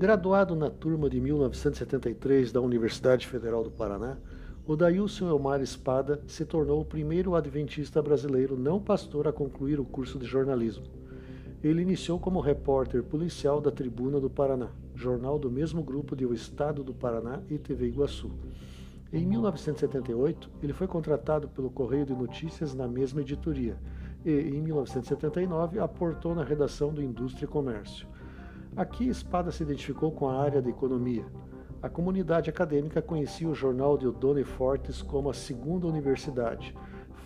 Graduado na turma de 1973 da Universidade Federal do Paraná, o Dailson Elmar Espada se tornou o primeiro adventista brasileiro não pastor a concluir o curso de jornalismo. Ele iniciou como repórter policial da Tribuna do Paraná, jornal do mesmo grupo de O Estado do Paraná e TV Iguaçu. Em 1978, ele foi contratado pelo Correio de Notícias na mesma editoria e, em 1979, aportou na redação do Indústria e Comércio. Aqui, Espada se identificou com a área de economia. A comunidade acadêmica conhecia o jornal de Odone Fortes como a segunda universidade,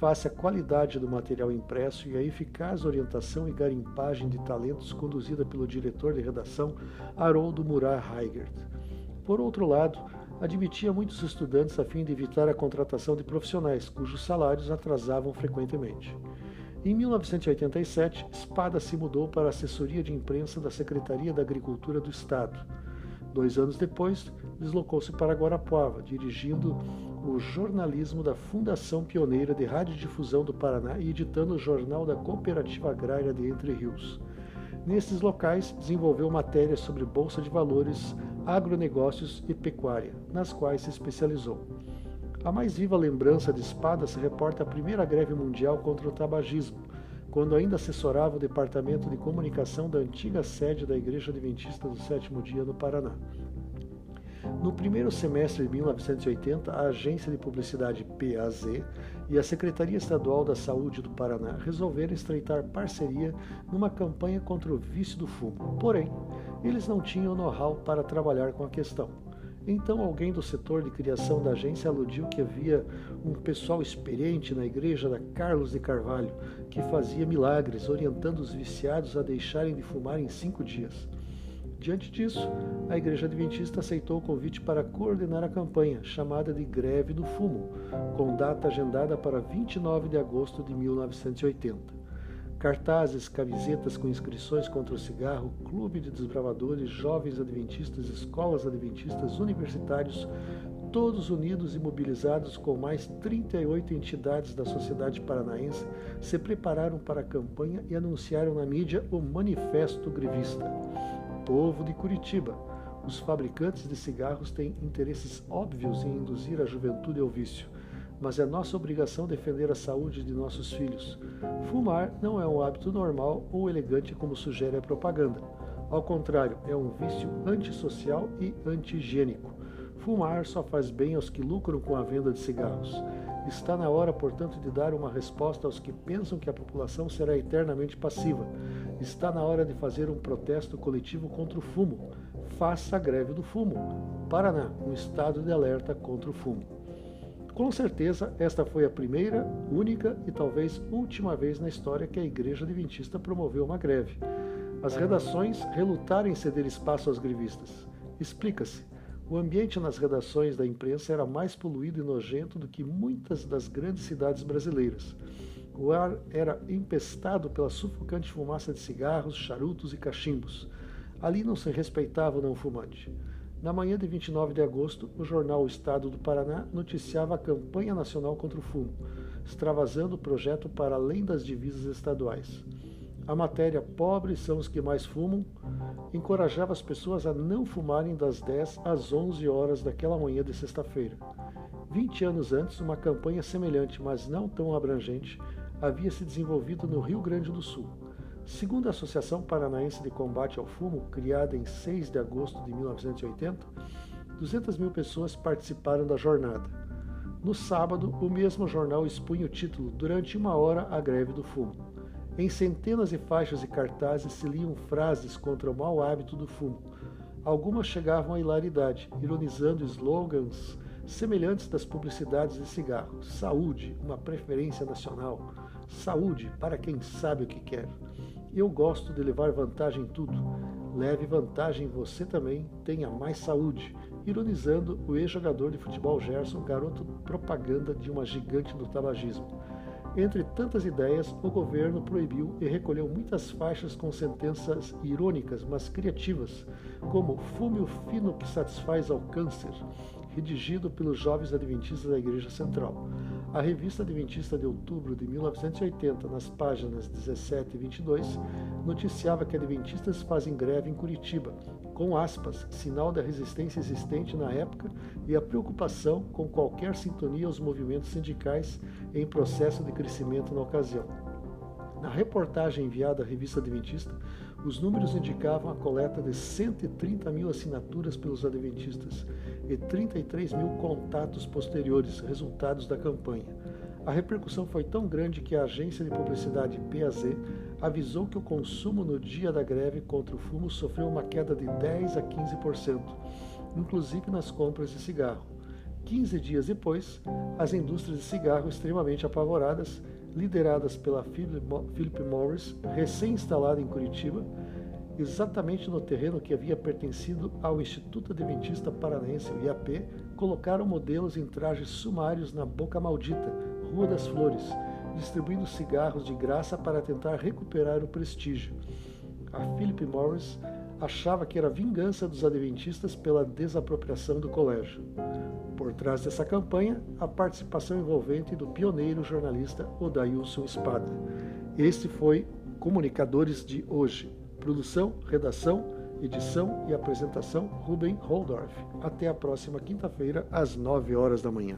face à qualidade do material impresso e à eficaz orientação e garimpagem de talentos conduzida pelo diretor de redação Haroldo Murat Heigert. Por outro lado, admitia muitos estudantes a fim de evitar a contratação de profissionais cujos salários atrasavam frequentemente. Em 1987, Espada se mudou para a assessoria de imprensa da Secretaria da Agricultura do Estado. Dois anos depois, deslocou-se para Guarapuava, dirigindo o jornalismo da Fundação Pioneira de Radiodifusão do Paraná e editando o Jornal da Cooperativa Agrária de Entre Rios. Nesses locais, desenvolveu matérias sobre bolsa de valores, agronegócios e pecuária, nas quais se especializou. A mais viva lembrança de Espada se reporta à primeira greve mundial contra o tabagismo, quando ainda assessorava o departamento de comunicação da antiga sede da Igreja Adventista do Sétimo Dia no Paraná. No primeiro semestre de 1980, a agência de publicidade PAZ e a Secretaria Estadual da Saúde do Paraná resolveram estreitar parceria numa campanha contra o vício do fumo. Porém, eles não tinham know-how para trabalhar com a questão. Então alguém do setor de criação da agência aludiu que havia um pessoal experiente na igreja da Carlos de Carvalho que fazia milagres, orientando os viciados a deixarem de fumar em cinco dias. Diante disso, a Igreja Adventista aceitou o convite para coordenar a campanha, chamada de Greve do Fumo, com data agendada para 29 de agosto de 1980 cartazes, camisetas com inscrições contra o cigarro, clube de desbravadores, jovens adventistas, escolas adventistas, universitários, todos unidos e mobilizados com mais 38 entidades da sociedade paranaense, se prepararam para a campanha e anunciaram na mídia o Manifesto Grevista. Povo de Curitiba, os fabricantes de cigarros têm interesses óbvios em induzir a juventude ao vício mas é nossa obrigação defender a saúde de nossos filhos. Fumar não é um hábito normal ou elegante como sugere a propaganda. Ao contrário, é um vício antissocial e anti-higiênico. Fumar só faz bem aos que lucram com a venda de cigarros. Está na hora, portanto, de dar uma resposta aos que pensam que a população será eternamente passiva. Está na hora de fazer um protesto coletivo contra o fumo. Faça a greve do fumo. Paraná, um estado de alerta contra o fumo. Com certeza, esta foi a primeira, única e talvez última vez na história que a Igreja Adventista promoveu uma greve. As redações relutaram em ceder espaço aos grevistas. Explica-se. O ambiente nas redações da imprensa era mais poluído e nojento do que muitas das grandes cidades brasileiras. O ar era empestado pela sufocante fumaça de cigarros, charutos e cachimbos. Ali não se respeitava o não fumante. Na manhã de 29 de agosto, o jornal O Estado do Paraná noticiava a campanha nacional contra o fumo, extravasando o projeto para além das divisas estaduais. A matéria Pobres são os que mais fumam encorajava as pessoas a não fumarem das 10 às 11 horas daquela manhã de sexta-feira. Vinte anos antes, uma campanha semelhante, mas não tão abrangente, havia se desenvolvido no Rio Grande do Sul. Segundo a Associação Paranaense de Combate ao Fumo, criada em 6 de agosto de 1980, 200 mil pessoas participaram da jornada. No sábado, o mesmo jornal expunha o título Durante uma hora a greve do fumo. Em centenas de faixas e cartazes se liam frases contra o mau hábito do fumo. Algumas chegavam à hilaridade, ironizando slogans semelhantes das publicidades de cigarro. Saúde, uma preferência nacional. Saúde para quem sabe o que quer. Eu gosto de levar vantagem em tudo. Leve vantagem você também, tenha mais saúde. Ironizando o ex-jogador de futebol Gerson, garoto propaganda de uma gigante do tabagismo. Entre tantas ideias, o governo proibiu e recolheu muitas faixas com sentenças irônicas, mas criativas, como Fume o fino que satisfaz ao câncer, redigido pelos jovens adventistas da Igreja Central. A revista Adventista de outubro de 1980, nas páginas 17 e 22, noticiava que adventistas fazem greve em Curitiba, com aspas, sinal da resistência existente na época e a preocupação com qualquer sintonia aos movimentos sindicais em processo de crescimento na ocasião. Na reportagem enviada à revista Adventista, os números indicavam a coleta de 130 mil assinaturas pelos Adventistas e 33 mil contatos posteriores, resultados da campanha. A repercussão foi tão grande que a agência de publicidade PAZ avisou que o consumo no dia da greve contra o fumo sofreu uma queda de 10 a 15%, inclusive nas compras de cigarro. 15 dias depois, as indústrias de cigarro extremamente apavoradas lideradas pela Philip Morris, recém-instalada em Curitiba, exatamente no terreno que havia pertencido ao Instituto Adventista Paranaense, o IAP, colocaram modelos em trajes sumários na Boca Maldita, Rua das Flores, distribuindo cigarros de graça para tentar recuperar o prestígio. A Philip Morris achava que era vingança dos adventistas pela desapropriação do colégio. Por trás dessa campanha, a participação envolvente do pioneiro jornalista Odailson Espada. Este foi Comunicadores de hoje. Produção, redação, edição e apresentação Ruben Holdorf. Até a próxima quinta-feira, às 9 horas da manhã.